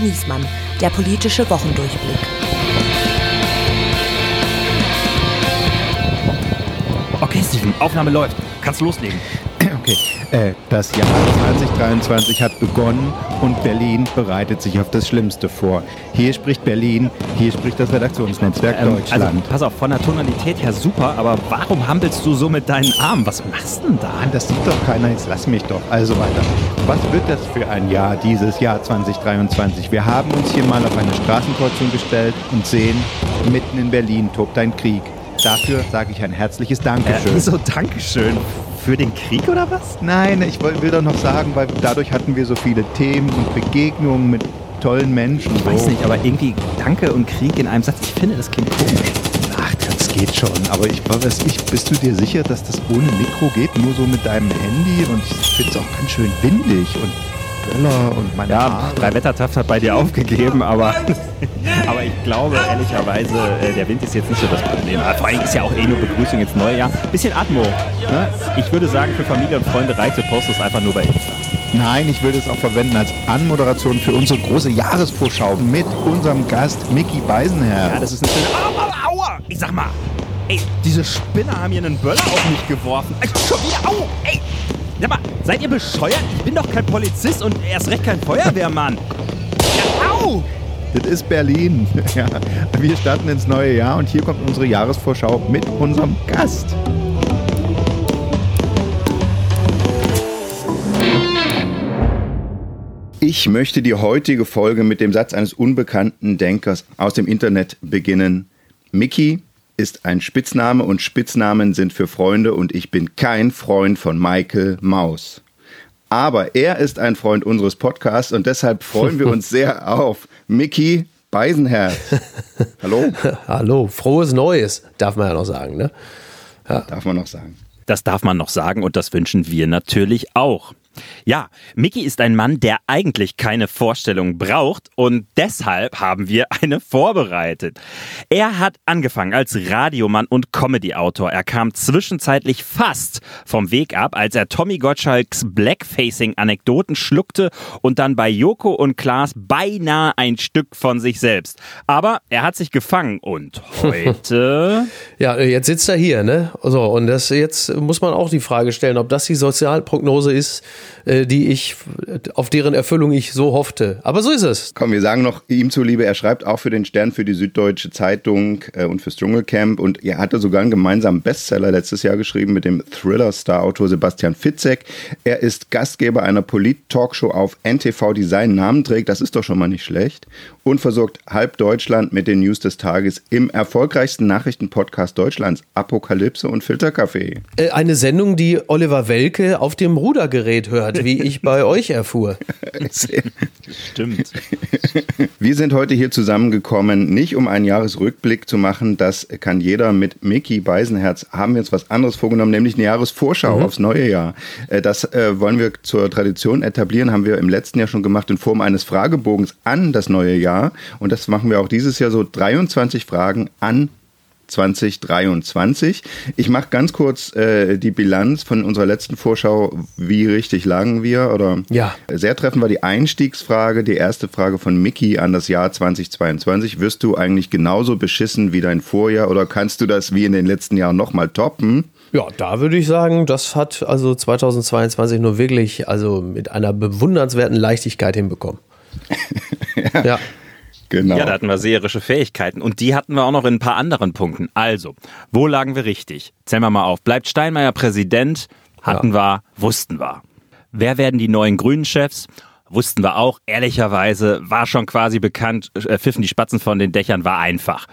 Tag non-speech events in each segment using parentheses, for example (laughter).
und Niesmann, der politische Wochendurchblick. Okay, Steven, Aufnahme läuft. Kannst loslegen. (laughs) Okay, äh, das Jahr 2023 hat begonnen und Berlin bereitet sich auf das Schlimmste vor. Hier spricht Berlin, hier spricht das Redaktionsnetzwerk Ähm, Deutschland. Also, pass auf, von der Tonalität her super, aber warum hampelst du so mit deinen Armen? Was machst du denn da? Mann, das sieht doch keiner, jetzt lass mich doch. Also weiter. Was wird das für ein Jahr, dieses Jahr 2023? Wir haben uns hier mal auf eine Straßenkreuzung gestellt und sehen, mitten in Berlin tobt ein Krieg. Dafür sage ich ein herzliches Dankeschön. Äh, so, Dankeschön. Für den Krieg oder was? Nein, ich will, doch noch sagen, weil dadurch hatten wir so viele Themen und Begegnungen mit tollen Menschen. Ich weiß nicht, aber irgendwie Danke und Krieg in einem Satz, ich finde, das klingt komisch. Ach, das geht schon. Aber ich, was ich, bist du dir sicher, dass das ohne Mikro geht? Nur so mit deinem Handy? Und ich finde es auch ganz schön windig und Böller und meine Ja, Haare. drei Wettertaft hat bei dir aufgegeben, aber, (laughs) aber ich glaube ehrlicherweise, äh, der Wind ist jetzt nicht so das Problem. Vor allem ist ja auch eh nur Begrüßung ins neue Jahr. Bisschen Atmo. Ne? Ich würde sagen, für Familie und Freunde reicht du postest einfach nur bei Insta. Nein, ich will das auch verwenden als Anmoderation für unsere große Jahresvorschau mit unserem Gast Mickey Beisenherr. Ja, das ist eine schöne. Aua, aua! Ich sag mal, ey, diese Spinner haben hier einen Böller auf mich geworfen. Ey, schon wieder, au! Ey! Sag mal, seid ihr bescheuert? Ich bin doch kein Polizist und erst recht kein Feuerwehrmann. Ja, au! Das ist Berlin. (laughs) Ja, wir starten ins neue Jahr und hier kommt unsere Jahresvorschau mit unserem Gast. Ich möchte die heutige Folge mit dem Satz eines unbekannten Denkers aus dem Internet beginnen. Mickey ist ein Spitzname und Spitznamen sind für Freunde und ich bin kein Freund von Michael Maus. Aber er ist ein Freund unseres Podcasts und deshalb freuen wir uns sehr (laughs) auf Mickey Beisenherz. (laughs) Hallo, Hallo, frohes Neues, darf man ja noch sagen, ne? darf man noch sagen. Das darf man noch sagen und das wünschen wir natürlich auch. Ja, Mickey ist ein Mann, der eigentlich keine Vorstellung braucht und deshalb haben wir eine vorbereitet. Er hat angefangen als Radiomann und Comedy-Autor. Er kam zwischenzeitlich fast vom Weg ab, als er Tommy Gottschalks Blackfacing-Anekdoten schluckte und dann bei Joko und Klaas beinahe ein Stück von sich selbst. Aber er hat sich gefangen und (laughs) heute... Ja, jetzt sitzt er hier, ne? So, und das jetzt muss man auch die Frage stellen, ob das die Sozialprognose ist, die ich, auf deren Erfüllung ich so hoffte. Aber so ist es. Komm, wir sagen noch ihm zuliebe, er schreibt auch für den Stern, für die Süddeutsche Zeitung äh, und fürs Dschungelcamp und er hatte sogar einen gemeinsamen Bestseller letztes Jahr geschrieben mit dem Thriller-Star-Autor Sebastian Fitzek. Er ist Gastgeber einer Polit-Talkshow auf NTV, die seinen Namen trägt, das ist doch schon mal nicht schlecht und versorgt halb Deutschland mit den News des Tages im erfolgreichsten Nachrichtenpodcast Deutschlands, Apokalypse und Filterkaffee. Äh, Eine Sendung, die Oliver Welke auf dem Rudergerät hört, wie ich bei euch erfuhr. Stimmt. Wir sind heute hier zusammengekommen, nicht um einen Jahresrückblick zu machen, das kann jeder mit Mickey Beisenherz, haben wir uns was anderes vorgenommen, nämlich eine Jahresvorschau aufs neue Jahr. Äh, Das äh, wollen wir zur Tradition etablieren, haben wir im letzten Jahr schon gemacht in Form eines Fragebogens an das neue Jahr und das machen wir auch dieses Jahr so 23 Fragen an 2023. Ich mache ganz kurz äh, die Bilanz von unserer letzten Vorschau. Wie richtig lagen wir? Oder Ja. sehr treffend war die Einstiegsfrage, die erste Frage von Mickey an das Jahr 2022. Wirst du eigentlich genauso beschissen wie dein Vorjahr oder kannst du das wie in den letzten Jahren nochmal toppen? Ja, da würde ich sagen, das hat also 2022 nur wirklich also mit einer bewundernswerten Leichtigkeit hinbekommen. (laughs) ja. Genau. Ja, da hatten wir seherische Fähigkeiten und die hatten wir auch noch in ein paar anderen Punkten. Also, wo lagen wir richtig? Zählen wir mal auf. Bleibt Steinmeier Präsident? Hatten wir, wussten wir. Wer werden die neuen Grünen-Chefs? Wussten wir auch. Ehrlicherweise war schon quasi bekannt, äh, pfiffen die Spatzen von den Dächern, war einfach.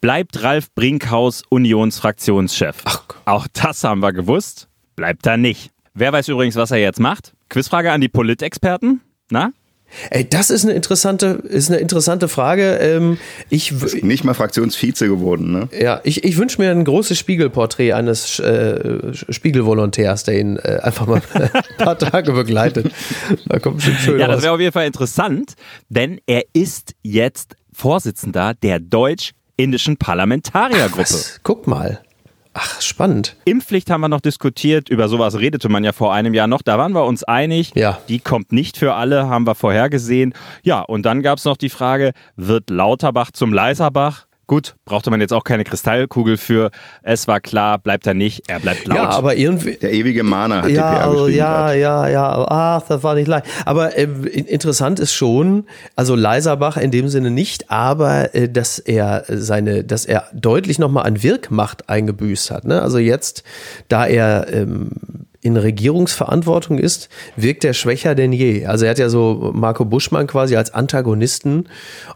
Bleibt Ralf Brinkhaus Unionsfraktionschef? Ach. Auch das haben wir gewusst. Bleibt er nicht. Wer weiß übrigens, was er jetzt macht? Quizfrage an die Politexperten? Na? Ey, das ist eine interessante, ist eine interessante Frage. Ähm, ich, w- Nicht mal Fraktionsvize geworden, ne? ja, ich, ich wünsche mir ein großes Spiegelporträt eines äh, Spiegelvolontärs, der ihn äh, einfach mal (laughs) ein paar Tage begleitet. Da kommt bestimmt schön Ja, das wäre auf jeden Fall interessant, denn er ist jetzt Vorsitzender der deutsch-indischen Parlamentariergruppe. Was? Guck mal. Ach, spannend. Impfpflicht haben wir noch diskutiert. Über sowas redete man ja vor einem Jahr noch. Da waren wir uns einig. Ja. Die kommt nicht für alle, haben wir vorhergesehen. Ja, und dann gab es noch die Frage, wird Lauterbach zum Leiserbach? Gut, brauchte man jetzt auch keine Kristallkugel für. Es war klar, bleibt er nicht, er bleibt laut. Ja, aber irgendwie. Der ewige Mahner hat ja, DPA also, geschrieben. ja, grad. ja, ja, ach, das war nicht leicht. Aber äh, interessant ist schon, also Leiserbach in dem Sinne nicht, aber äh, dass er seine, dass er deutlich nochmal an Wirkmacht eingebüßt hat. Ne? Also jetzt, da er ähm, in Regierungsverantwortung ist, wirkt er schwächer denn je. Also er hat ja so Marco Buschmann quasi als Antagonisten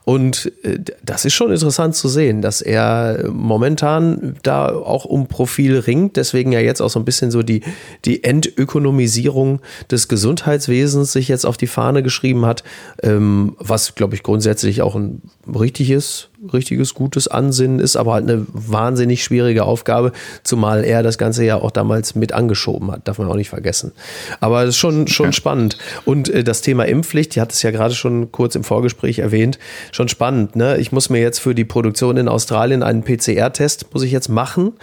und äh, das ist schon interessant zu sehen, dass er momentan da auch um Profil ringt, deswegen ja jetzt auch so ein bisschen so die, die Entökonomisierung des Gesundheitswesens sich jetzt auf die Fahne geschrieben hat, ähm, was glaube ich grundsätzlich auch ein richtiges, richtiges, gutes Ansinnen ist, aber halt eine wahnsinnig schwierige Aufgabe, zumal er das Ganze ja auch damals mit angeschoben hat, darf man auch nicht vergessen. Aber es ist schon, schon spannend. Und äh, das Thema Impfpflicht, die hat es ja gerade schon kurz im Vorgespräch erwähnt, schon spannend. Ne? Ich muss mir jetzt für die Produktion in Australien einen PCR-Test, muss ich jetzt machen.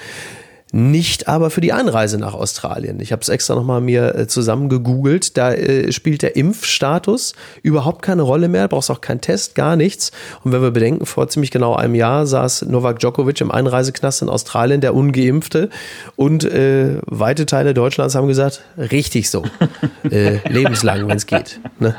Nicht aber für die Einreise nach Australien. Ich habe es extra nochmal mir äh, zusammen gegoogelt. Da äh, spielt der Impfstatus überhaupt keine Rolle mehr. Brauchst auch keinen Test, gar nichts. Und wenn wir bedenken, vor ziemlich genau einem Jahr saß Novak Djokovic im Einreiseknast in Australien, der Ungeimpfte. Und äh, weite Teile Deutschlands haben gesagt, richtig so. (laughs) äh, lebenslang, wenn es geht. Ne?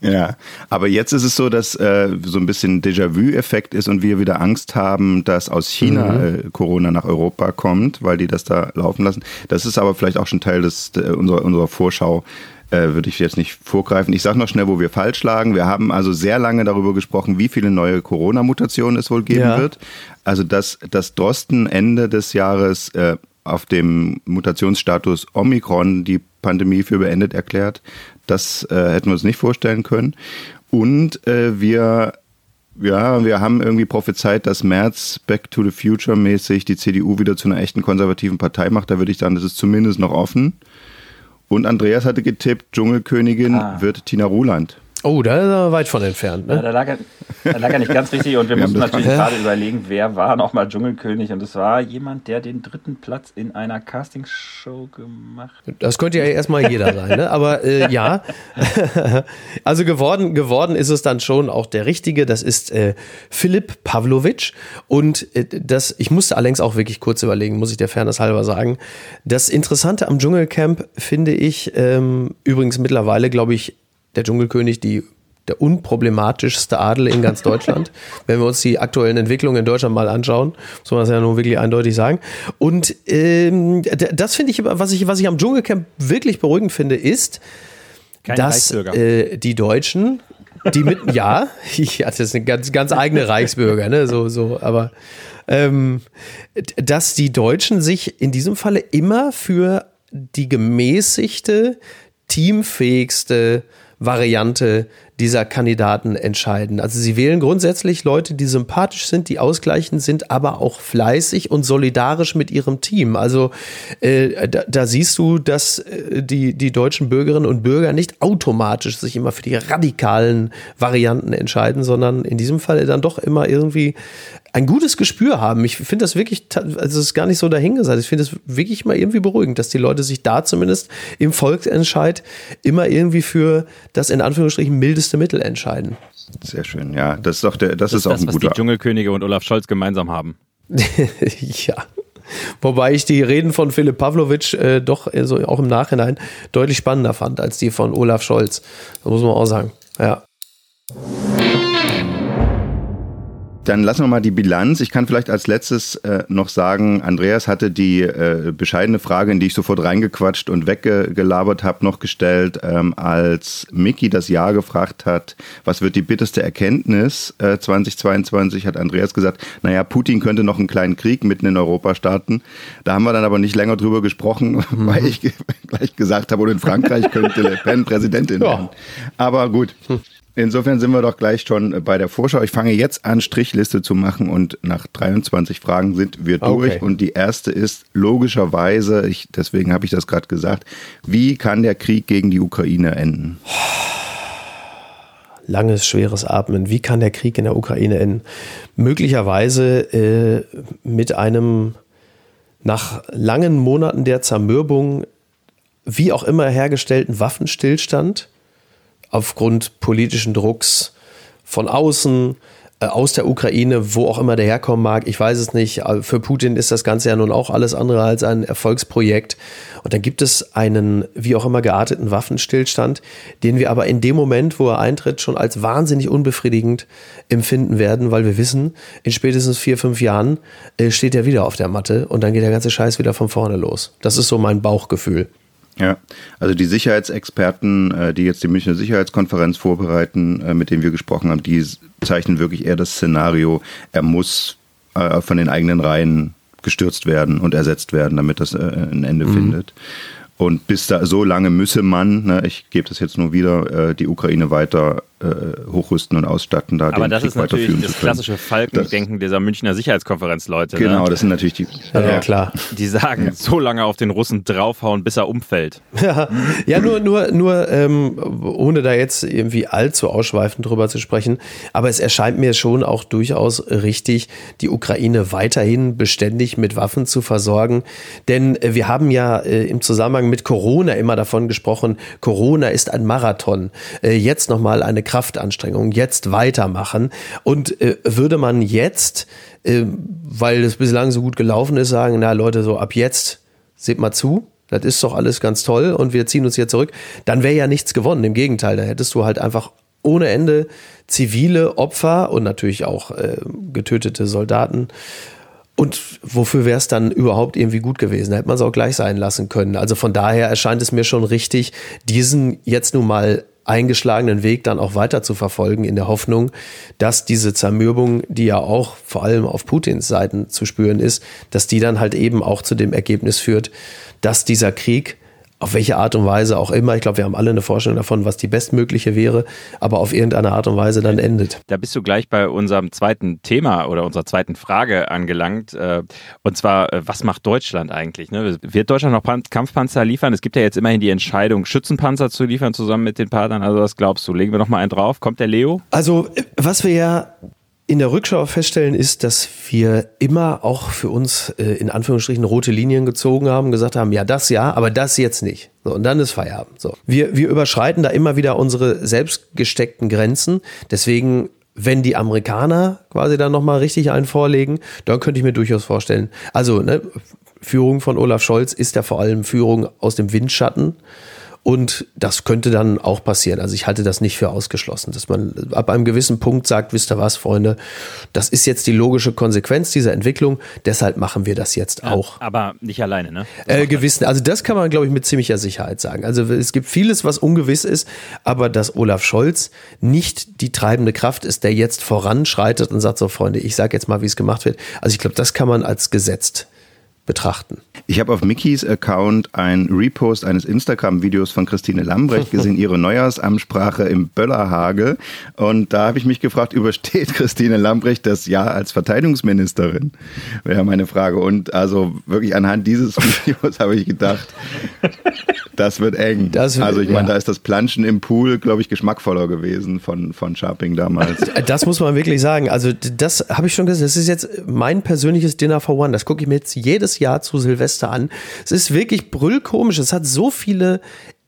Ja, aber jetzt ist es so, dass äh, so ein bisschen Déjà-vu-Effekt ist und wir wieder Angst haben, dass aus China Mhm. äh, Corona nach Europa kommt, weil die das da laufen lassen. Das ist aber vielleicht auch schon Teil des, äh, unserer, unserer Vorschau. Äh, würde ich jetzt nicht vorgreifen. Ich sage noch schnell, wo wir falsch lagen. Wir haben also sehr lange darüber gesprochen, wie viele neue Corona-Mutationen es wohl geben Ja. wird. Also dass das Drosten Ende des Jahres äh, auf dem Mutationsstatus Omikron die Pandemie für beendet erklärt. Das äh, hätten wir uns nicht vorstellen können. Und äh, wir, ja, wir haben irgendwie prophezeit, dass März Back to the Future mäßig die CDU wieder zu einer echten konservativen Partei macht. Da würde ich sagen, das ist zumindest noch offen. Und Andreas hatte getippt, Dschungelkönigin Ah. wird Tina Ruland. Oh, da ist er weit von entfernt. Ja, Ne? da, lag er, da lag er nicht ganz richtig und wir Wir mussten natürlich dran. gerade überlegen, wer war nochmal Dschungelkönig und es war jemand, der den dritten Platz in einer Castingshow gemacht hat. Das könnte ja erstmal jeder sein, ne? aber äh, ja. (laughs) also geworden, geworden ist es dann schon auch der Richtige. Das ist äh, Philipp Pavlovic. Und äh, das, ich musste allerdings auch wirklich kurz überlegen, muss ich der Fairness halber sagen. Das Interessante am Dschungelcamp finde ich, ähm, übrigens mittlerweile, glaube ich, der Dschungelkönig, die der unproblematischste Adel in ganz Deutschland. (laughs) Wenn wir uns die aktuellen Entwicklungen in Deutschland mal anschauen, muss man das ja nun wirklich eindeutig sagen. Und ähm, das finde ich, was ich, was ich am Dschungelcamp wirklich beruhigend finde, ist, Kein dass äh, die Deutschen, die mit, (laughs) ja, ja, das ist eine ganz, ganz eigene Reichsbürger, ne, so, so, aber, ähm, dass die Deutschen sich in diesem Falle immer für die gemäßigte, teamfähigste Variante dieser Kandidaten entscheiden. Also sie wählen grundsätzlich Leute, die sympathisch sind, die ausgleichend sind, aber auch fleißig und solidarisch mit ihrem Team. Also äh, da, da siehst du, dass äh, die, die deutschen Bürgerinnen und Bürger nicht automatisch sich immer für die radikalen Varianten entscheiden, sondern in diesem Fall dann doch immer irgendwie ein gutes Gespür haben. Ich finde das wirklich, also es ist gar nicht so dahingesagt. Ich finde es wirklich mal irgendwie beruhigend, dass die Leute sich da zumindest im Volksentscheid immer irgendwie für das in Anführungsstrichen mildeste Mittel entscheiden. Sehr schön. Ja, das ist doch der, das, Das ist ist auch das, ein was die guter. Dschungelkönige und Olaf Scholz gemeinsam haben. (laughs) ja. Wobei ich die Reden von Philipp Pavlovic äh, doch äh, so auch im Nachhinein deutlich spannender fand als die von Olaf Scholz. Das muss man auch sagen. Ja. Dann lassen wir mal die Bilanz. Ich kann vielleicht als letztes äh, noch sagen, Andreas hatte die äh, bescheidene Frage, in die ich sofort reingequatscht und weggelabert habe, noch gestellt, ähm, als Mickey das Jahr gefragt hat, was wird die bitterste Erkenntnis äh, 2022, hat Andreas gesagt, naja, Putin könnte noch einen kleinen Krieg mitten in Europa starten. Da haben wir dann aber nicht länger drüber gesprochen, (laughs) weil ich (laughs) gleich gesagt habe, und in Frankreich könnte Le Pen Präsidentin Ja. werden. Aber gut. Insofern sind wir doch gleich schon bei der Vorschau. Ich fange jetzt an, Strichliste zu machen und nach 23 Fragen sind wir durch. Okay. Und die erste ist logischerweise, ich, deswegen habe ich das gerade gesagt, wie kann der Krieg gegen die Ukraine enden? langes, schweres Atmen. Wie kann der Krieg in der Ukraine enden? Möglicherweise äh, mit einem nach langen Monaten der Zermürbung wie auch immer hergestellten Waffenstillstand aufgrund politischen Drucks von außen, äh, aus der Ukraine, wo auch immer der herkommen mag, ich weiß es nicht. Für Putin ist das Ganze ja nun auch alles andere als ein Erfolgsprojekt. Und dann gibt es einen, wie auch immer gearteten Waffenstillstand, den wir aber in dem Moment, wo er eintritt, schon als wahnsinnig unbefriedigend empfinden werden, weil wir wissen, in spätestens vier, fünf Jahren äh, steht er wieder auf der Matte und dann geht der ganze Scheiß wieder von vorne los. Das ist so mein Bauchgefühl. Ja, also die Sicherheitsexperten, äh, die jetzt die Münchner Sicherheitskonferenz vorbereiten, äh, mit denen wir gesprochen haben, die zeichnen wirklich eher das Szenario, er muss äh, von den eigenen Reihen gestürzt werden und ersetzt werden, damit das ein Ende mhm. findet. Und bis da so lange müsse man, ne, ich gebe das jetzt nur wieder, die Ukraine weiter äh, hochrüsten und ausstatten. Da Aber das Krieg ist natürlich das klassische Falkendenken dieser Münchner Sicherheitskonferenzleute. Genau, ne? das sind natürlich die. Ja, ja klar. Die sagen, ja. so lange auf den Russen draufhauen, bis er umfällt. Ja, ja nur, nur, nur ähm, ohne da jetzt irgendwie allzu ausschweifend drüber zu sprechen. Aber es erscheint mir schon auch durchaus richtig, die Ukraine weiterhin beständig mit Waffen zu versorgen. Denn äh, wir haben ja äh, im Zusammenhang mit Corona immer davon gesprochen, Corona ist ein Marathon. Äh, jetzt nochmal eine Kraftanstrengung, jetzt weitermachen. Und äh, würde man jetzt, äh, weil es bislang so gut gelaufen ist, sagen, na Leute, so ab jetzt seht mal zu, das ist doch alles ganz toll und wir ziehen uns hier zurück, dann wäre ja nichts gewonnen. Im Gegenteil, da hättest du halt einfach ohne Ende zivile Opfer und natürlich auch äh, getötete Soldaten. Und wofür wäre es dann überhaupt irgendwie gut gewesen? Da hätte man es auch gleich sein lassen können. Also von daher erscheint es mir schon richtig, diesen jetzt nun mal eingeschlagenen Weg dann auch weiter zu verfolgen, in der Hoffnung, dass diese Zermürbung, die ja auch vor allem auf Putins Seiten zu spüren ist, dass die dann halt eben auch zu dem Ergebnis führt, dass dieser Krieg auf welche Art und Weise auch immer, ich glaube, wir haben alle eine Vorstellung davon, was die bestmögliche wäre, aber auf irgendeine Art und Weise dann endet. Da bist du gleich bei unserem zweiten Thema oder unserer zweiten Frage angelangt. Äh, und zwar, äh, was macht Deutschland eigentlich? Ne? Wird Deutschland noch Kampfpanzer liefern? Es gibt ja jetzt immerhin die Entscheidung, Schützenpanzer zu liefern zusammen mit den Partnern. Also was glaubst du? Legen wir noch mal einen drauf? Kommt der Leo? Also, was wir ja in der Rückschau feststellen ist, dass wir immer auch für uns äh, in Anführungsstrichen rote Linien gezogen haben, gesagt haben, ja, das ja, aber das jetzt nicht. So, und dann ist Feierabend. So. Wir, wir überschreiten da immer wieder unsere selbst gesteckten Grenzen. Deswegen wenn die Amerikaner quasi dann nochmal richtig einen vorlegen, dann könnte ich mir durchaus vorstellen. Also, ne, Führung von Olaf Scholz ist ja vor allem Führung aus dem Windschatten. Und das könnte dann auch passieren. Also ich halte das nicht für ausgeschlossen, dass man ab einem gewissen Punkt sagt, wisst ihr was, Freunde, das ist jetzt die logische Konsequenz dieser Entwicklung, deshalb machen wir das jetzt ja, auch. Aber nicht alleine, ne? Äh, gewissen, also das kann man, glaube ich, mit ziemlicher Sicherheit sagen. Also es gibt vieles, was ungewiss ist, aber dass Olaf Scholz nicht die treibende Kraft ist, der jetzt voranschreitet und sagt, so Freunde, ich sage jetzt mal, wie es gemacht wird. Also ich glaube, das kann man als gesetzt betrachten. Ich habe auf Mickys Account ein Repost eines Instagram-Videos von Christine Lambrecht gesehen, (laughs) ihre Neujahrsansprache im Böllerhage. Und da habe ich mich gefragt, übersteht Christine Lambrecht das Jahr als Verteidigungsministerin? Wäre meine Frage. Und also wirklich anhand dieses (laughs) Videos habe ich gedacht, das wird eng. Das, also ich meine, ja. da ist das Planschen im Pool, glaube ich, geschmackvoller gewesen von, von Sharping damals. (laughs) Das muss man wirklich sagen. Also das habe ich schon gesagt, das ist jetzt mein persönliches Dinner for One. Das gucke ich mir jetzt jedes Jahr zu Silvester an. Es ist wirklich brüllkomisch. Es hat so viele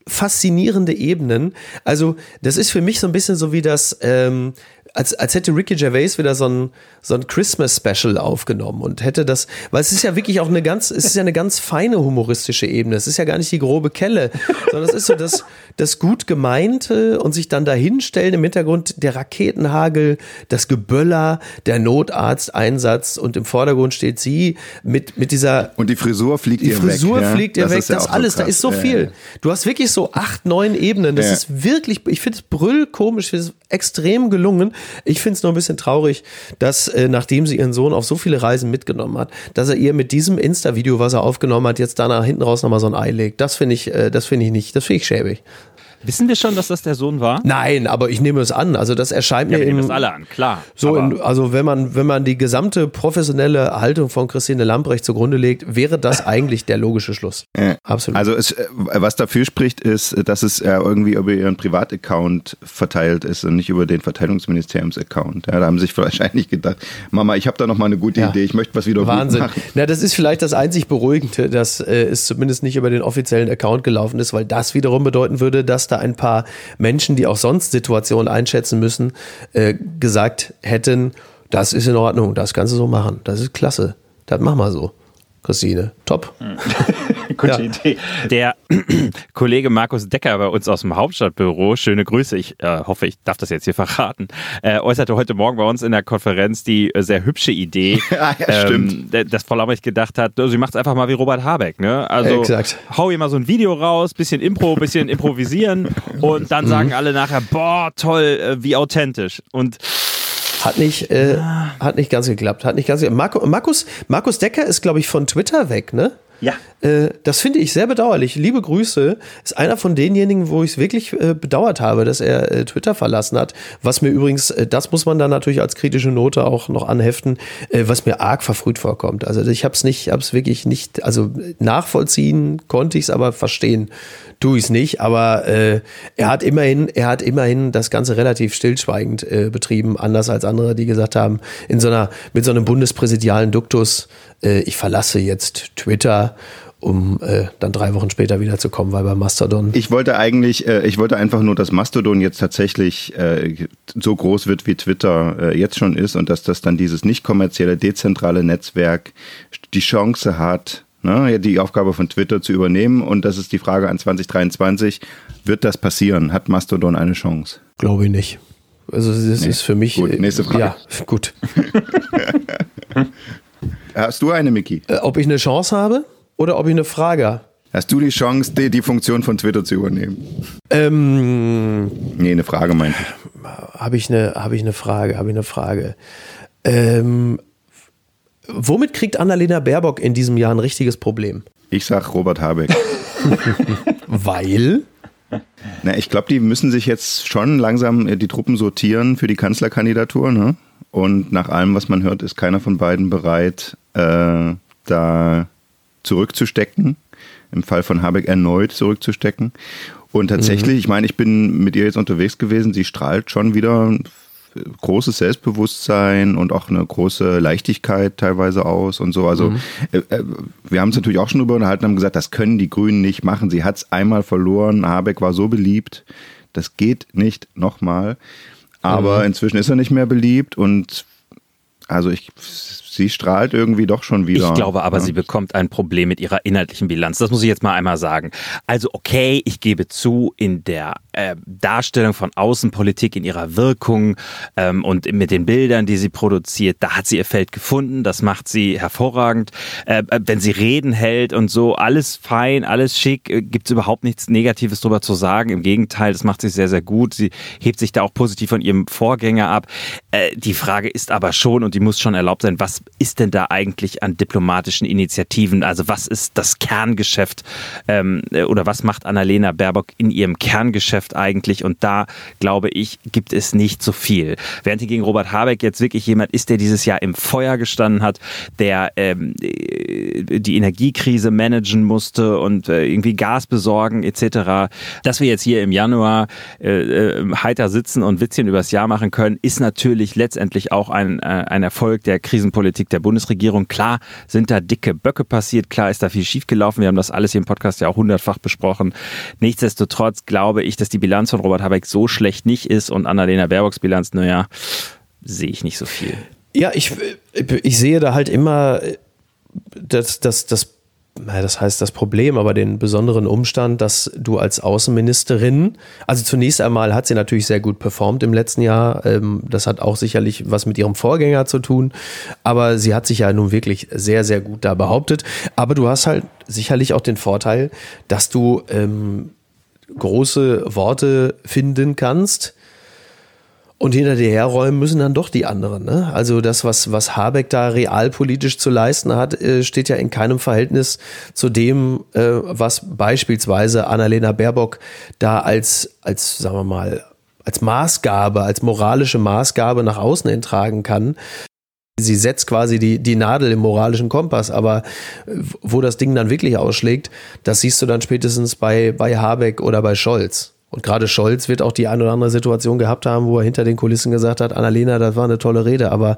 faszinierende Ebenen. Also, das ist für mich so ein bisschen so wie das, ähm, als, als hätte Ricky Gervais wieder so ein, so ein Christmas-Special aufgenommen und hätte das, weil es ist ja wirklich auch eine ganz, es ist ja eine ganz feine humoristische Ebene. Es ist ja gar nicht die grobe Kelle, sondern es ist so das, (laughs) das gut gemeinte und sich dann dahinstellen im Hintergrund der Raketenhagel, das Geböller, der Notarzteinsatz und im Vordergrund steht sie mit, mit dieser. Und die Frisur fliegt die ihr weg. Die Frisur fliegt ihr weg, das, alles, so da ist so viel. Du hast wirklich so acht, neun Ebenen. Das ja. ist wirklich, ich finde es brüllkomisch, ich finde es extrem gelungen. Ich finde es nur ein bisschen traurig, dass äh, nachdem sie ihren Sohn auf so viele Reisen mitgenommen hat, dass er ihr mit diesem Insta-Video, was er aufgenommen hat, jetzt danach hinten raus nochmal so ein Ei legt. Das finde ich, äh, das finde ich nicht, das finde ich schäbig. Wissen wir schon, dass das der Sohn war? Nein, aber ich nehme es an. Also das erscheint Ja, mir wir nehmen das alle an, klar. so in, also wenn man wenn man die gesamte professionelle Haltung von Christine Lambrecht zugrunde legt, wäre das eigentlich der logische Schluss. Absolut. Also es, äh, was dafür spricht, ist, dass es äh, irgendwie über ihren Privataccount verteilt ist und nicht über den Verteidigungsministeriums-Account. Ja, da haben sie sich (laughs) wahrscheinlich gedacht, Mama, ich habe da noch mal eine gute Ja. Idee, ich möchte was wieder Wahnsinn. gut machen. Na, das ist vielleicht das einzig Beruhigende, dass äh, es zumindest nicht über den offiziellen Account gelaufen ist, weil das wiederum bedeuten würde, dass da ein paar Menschen, die auch sonst Situationen einschätzen müssen, äh, gesagt hätten, das ist in Ordnung, das kannst du so machen, das ist klasse, das mach mal so. Christine, top. (laughs) Gute Ja. Idee. Der (clears throat) Kollege Markus Decker bei uns aus dem Hauptstadtbüro, schöne Grüße, ich äh, hoffe, ich darf das jetzt hier verraten, äh, äußerte heute Morgen bei uns in der Konferenz die äh, sehr hübsche Idee, (laughs) ja, stimmt. d- dass Frau Lambrecht gedacht hat, sie macht es einfach mal wie Robert Habeck. Ne? Also Exakt. hau ihr mal so ein Video raus, bisschen Impro, bisschen improvisieren (laughs) und dann sagen alle nachher, boah, toll, äh, wie authentisch. Und Hat nicht, äh, hat nicht ganz geklappt. Hat nicht ganz geklappt. Marco, Markus, Markus Decker ist, glaube ich, von Twitter weg, ne? ja. Äh, das finde ich sehr bedauerlich. Liebe Grüße. Ist einer von denjenigen, wo ich es wirklich äh, bedauert habe, dass er äh, Twitter verlassen hat. Was mir übrigens, äh, das muss man dann natürlich als kritische Note auch noch anheften, äh, was mir arg verfrüht vorkommt. Also ich habe es nicht, habe es wirklich nicht, also nachvollziehen konnte ich es, aber verstehen tue ich es nicht. Aber äh, er hat immerhin, er hat immerhin das Ganze relativ stillschweigend äh, betrieben, anders als andere, die gesagt haben, in so einer, mit so einem bundespräsidialen Duktus, äh, ich verlasse jetzt Twitter um äh, dann drei Wochen später wiederzukommen, weil bei Mastodon. Ich wollte eigentlich, äh, ich wollte einfach nur, dass Mastodon jetzt tatsächlich äh, so groß wird, wie Twitter äh, jetzt schon ist und dass das dann dieses nicht kommerzielle, dezentrale Netzwerk die Chance hat, ne, die Aufgabe von Twitter zu übernehmen. Und das ist die Frage an 2023. Wird das passieren? Hat Mastodon eine Chance? Glaube ich nicht. Also das ist für mich. Gut, äh, nächste Frage. Ja, gut. (laughs) Hast du eine, Mickey? Äh, ob ich eine Chance habe oder ob ich eine Frage habe? Hast du die Chance, die, die Funktion von Twitter zu übernehmen? Ähm, Nee, eine Frage meinte ich. habe ich eine, habe ich eine Frage, habe ich eine Frage. Ähm, womit kriegt Annalena Baerbock in diesem Jahr ein richtiges Problem? Ich sag Robert Habeck. (laughs) Weil? Na, ich glaube, die müssen sich jetzt schon langsam äh, die Truppen sortieren für die Kanzlerkandidatur. Ne? Und nach allem, was man hört, ist keiner von beiden bereit, äh, da zurückzustecken. Im Fall von Habeck erneut zurückzustecken. Und tatsächlich, ich meine, ich bin mit ihr jetzt unterwegs gewesen. Sie strahlt schon wieder großes Selbstbewusstsein und auch eine große Leichtigkeit teilweise aus und so. Also äh, äh, wir haben es natürlich auch schon drüber unterhalten, haben gesagt, das können die Grünen nicht machen. Sie hat es einmal verloren. Habeck war so beliebt. Das geht nicht nochmal. Aber inzwischen ist er nicht mehr beliebt und also ich, sie strahlt irgendwie doch schon wieder. Ich glaube aber, Ja. sie bekommt ein Problem mit ihrer inhaltlichen Bilanz. Das muss ich jetzt mal einmal sagen. Also okay, ich gebe zu, in der äh, Darstellung von Außenpolitik, in ihrer Wirkung ähm, und mit den Bildern, die sie produziert, da hat sie ihr Feld gefunden. Das macht sie hervorragend. Äh, äh, wenn sie Reden hält und so, alles fein, alles schick, äh, gibt es überhaupt nichts Negatives drüber zu sagen. Im Gegenteil, das macht sie sehr, sehr gut. Sie hebt sich da auch positiv von ihrem Vorgänger ab. Äh, die Frage ist aber schon, und die muss schon erlaubt sein, was ist denn da eigentlich an diplomatischen Initiativen? Also was ist das Kerngeschäft ähm, oder was macht Annalena Baerbock in ihrem Kerngeschäft eigentlich? Und da, glaube ich, gibt es nicht so viel. Während hingegen Robert Habeck jetzt wirklich jemand ist, der dieses Jahr im Feuer gestanden hat, der ähm, äh, die Energiekrise managen musste und äh, irgendwie Gas besorgen etc. Dass wir jetzt hier im Januar äh, äh, heiter sitzen und Witzchen übers Jahr machen können, ist natürlich letztendlich auch ein, äh, ein Erfolg der Krisenpolitik der Bundesregierung. Klar sind da dicke Böcke passiert, klar ist da viel schiefgelaufen. Wir haben das alles hier im Podcast ja auch hundertfach besprochen. Nichtsdestotrotz glaube ich, dass die Bilanz von Robert Habeck so schlecht nicht ist und Annalena Baerbocks Bilanz, naja, sehe ich nicht so viel. Ja, ich, ich sehe da halt immer das, das, das, naja, das heißt das Problem, aber den besonderen Umstand, dass du als Außenministerin, also zunächst einmal hat sie natürlich sehr gut performt im letzten Jahr. Ähm, Das hat auch sicherlich was mit ihrem Vorgänger zu tun, aber sie hat sich ja nun wirklich sehr, sehr gut da behauptet. Aber du hast halt sicherlich auch den Vorteil, dass du ähm, große Worte finden kannst Und hinter dir herräumen müssen dann doch die anderen. Ne? Also das, was, was Habeck da realpolitisch zu leisten hat, äh, steht ja in keinem Verhältnis zu dem, äh, was beispielsweise Annalena Baerbock da als, als, sagen wir mal, als Maßgabe, als moralische Maßgabe nach außen enttragen kann. Sie setzt quasi die, die Nadel im moralischen Kompass, aber wo das Ding dann wirklich ausschlägt, das siehst du dann spätestens bei, bei Habeck oder bei Scholz. Und gerade Scholz wird auch die eine oder andere Situation gehabt haben, wo er hinter den Kulissen gesagt hat, Annalena, das war eine tolle Rede, aber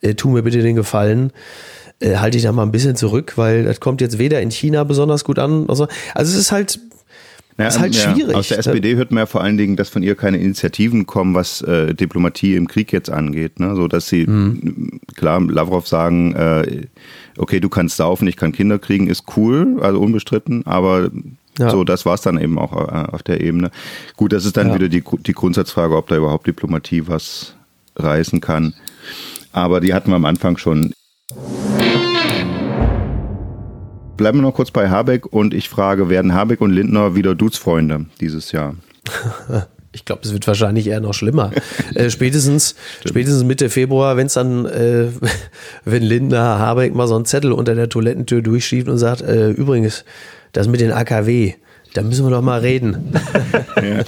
äh, tu mir bitte den Gefallen, äh, halte ich da mal ein bisschen zurück, weil das kommt jetzt weder in China besonders gut an. Also, also es ist halt, ja, ist halt ja, schwierig. Aus der ne? SPD hört man ja vor allen Dingen, dass von ihr keine Initiativen kommen, was äh, Diplomatie im Krieg jetzt angeht. Ne? So dass sie, Mhm. klar, Lavrov sagen, äh, okay, du kannst saufen, ich kann Kinder kriegen, ist cool, also unbestritten, aber Ja. so, das war es dann eben auch äh, auf der Ebene. Gut, das ist dann Ja. wieder die, die Grundsatzfrage, ob da überhaupt Diplomatie was reißen kann. Aber die hatten wir am Anfang schon. Bleiben wir noch kurz bei Habeck und ich frage, werden Habeck und Lindner wieder Dudesfreunde dieses Jahr? (laughs) Ich glaube, es wird wahrscheinlich eher noch schlimmer. (laughs) äh, spätestens, spätestens Mitte Februar, wenn es dann, äh, (laughs) wenn Lindner Habeck mal so einen Zettel unter der Toilettentür durchschiebt und sagt, äh, übrigens, das mit den AKW, da müssen wir doch mal reden. (laughs) Ja.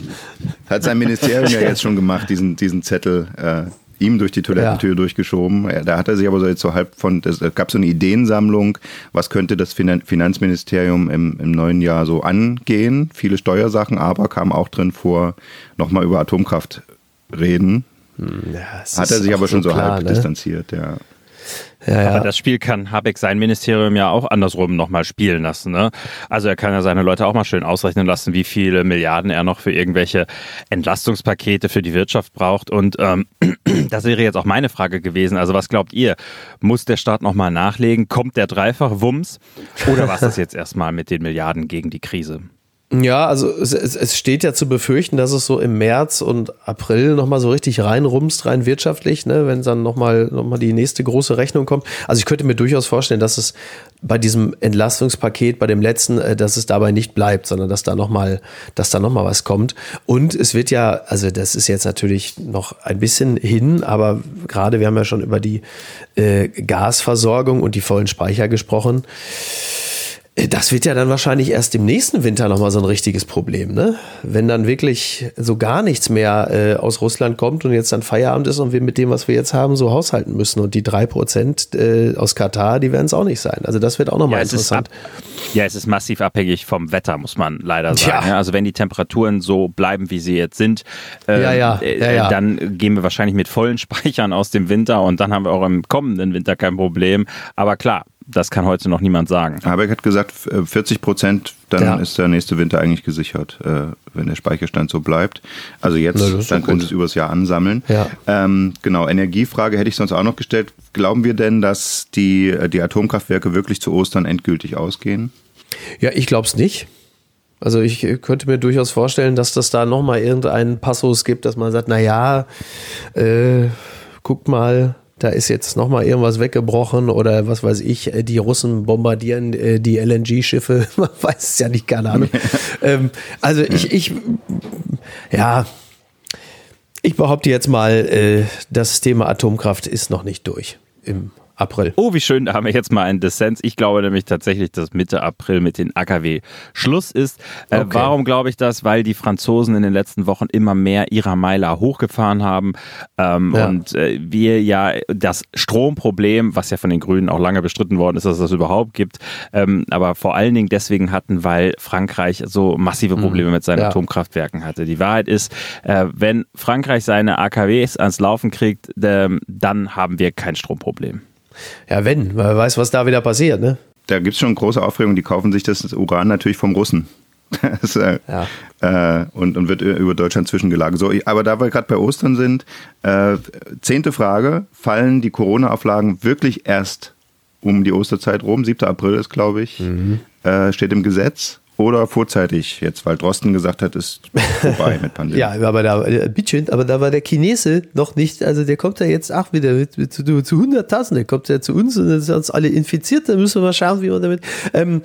Hat sein Ministerium ja jetzt schon gemacht, diesen, diesen Zettel äh, ihm durch die Toilettentür durchgeschoben. Ja, Da hat er sich aber so jetzt so halb von, es gab so eine Ideensammlung, was könnte das Finan Finanzministerium im, im neuen Jahr so angehen. Viele Steuersachen, aber kam auch drin vor, nochmal über Atomkraft reden. Ja, es Hat er sich aber schon so klar, halb ne? distanziert, ja. Ja. Aber das Spiel kann Habeck sein Ministerium ja auch andersrum nochmal spielen lassen. Ne? Also er kann ja seine Leute auch mal schön ausrechnen lassen, wie viele Milliarden er noch für irgendwelche Entlastungspakete für die Wirtschaft braucht. Und ähm, (clears throat) das wäre jetzt auch meine Frage gewesen. Also was glaubt ihr? Muss der Staat nochmal nachlegen? Kommt der Dreifach-Wumms? Oder was das jetzt erstmal mit den Milliarden gegen die Krise? Ja, also es, es, steht ja zu befürchten, dass es so im März und April nochmal so richtig reinrumst, rein wirtschaftlich, ne, wenn dann nochmal noch mal die nächste große Rechnung kommt. Also ich könnte mir durchaus vorstellen, dass es bei diesem Entlastungspaket, bei dem letzten, äh, dass es dabei nicht bleibt, sondern dass da nochmal, dass da nochmal was kommt. Und es wird ja, also das ist jetzt natürlich noch ein bisschen hin, aber gerade wir haben ja schon über die äh, Gasversorgung und die vollen Speicher gesprochen. Das wird ja dann wahrscheinlich erst im nächsten Winter nochmal so ein richtiges Problem, ne? Wenn dann wirklich so gar nichts mehr äh, aus Russland kommt und jetzt dann Feierabend ist und wir mit dem, was wir jetzt haben, so haushalten müssen. Und die drei Prozent äh, aus Katar, die werden es auch nicht sein. Also das wird auch nochmal ist interessant. ab, ja, es ist massiv abhängig vom Wetter, muss man leider sagen. Ja. Ja. Also wenn die Temperaturen so bleiben, wie sie jetzt sind, äh, Ja, ja, äh, ja, ja. dann gehen wir wahrscheinlich mit vollen (laughs) Speichern aus dem Winter und dann haben wir auch im kommenden Winter kein Problem. Aber klar, das kann heute noch niemand sagen. Habeck hat gesagt, f- äh, 40 Prozent, dann Ja. ist der nächste Winter eigentlich gesichert, äh, wenn der Speicherstand so bleibt. Also jetzt, Na, dann können sie es übers Jahr ansammeln. Ja. Ähm, genau, Energiefrage hätte ich sonst auch noch gestellt. Glauben wir denn, dass die, äh, die Atomkraftwerke wirklich zu Ostern endgültig ausgehen? Ja, ich glaube es nicht. Also ich könnte mir durchaus vorstellen, dass das da nochmal irgendeinen Passus gibt, dass man sagt, na ja, äh, guckt mal, da ist jetzt nochmal irgendwas weggebrochen oder was weiß ich, äh, die Russen bombardieren äh, die LNG-Schiffe, (laughs) man weiß es ja nicht, keine Ahnung. (laughs) ähm, also ich, ich, ja, ich behaupte jetzt mal, äh, das Thema Atomkraft ist noch nicht durch im April. Oh, wie schön, da haben wir jetzt mal einen Dissens. Ich glaube nämlich tatsächlich, dass Mitte April mit den AKW Schluss ist. Äh, Okay. Warum glaube ich das? Weil die Franzosen in den letzten Wochen immer mehr ihrer Meiler hochgefahren haben ähm, Ja. und äh, wir ja das Stromproblem, was ja von den Grünen auch lange bestritten worden ist, dass es das überhaupt gibt, ähm, aber vor allen Dingen deswegen hatten, weil Frankreich so massive Probleme mit seinen Mhm. Ja. Atomkraftwerken hatte. Die Wahrheit ist, äh, wenn Frankreich seine AKWs ans Laufen kriegt, ähm, dann haben wir kein Stromproblem. Ja, wenn, wer weiß, was da wieder passiert, ne? Da gibt es schon große Aufregung, die kaufen sich das Uran natürlich vom Russen. (laughs) Das, äh, äh, und, und wird über Deutschland zwischengelagert. So, aber da wir gerade bei Ostern sind, äh, zehnte Frage, fallen die Corona-Auflagen wirklich erst um die Osterzeit rum? 7. April ist, glaube ich, äh, steht im Gesetz. Oder vorzeitig jetzt, weil Drosten gesagt hat, ist vorbei (laughs) mit Pandemie. Ja, aber da, äh, bitteschön, aber da war der Chinese noch nicht, also der kommt ja jetzt auch wieder mit, mit, zu, zu 100.000, der kommt ja zu uns und ist uns alle infiziert, da müssen wir mal schauen, wie wir damit. Ähm,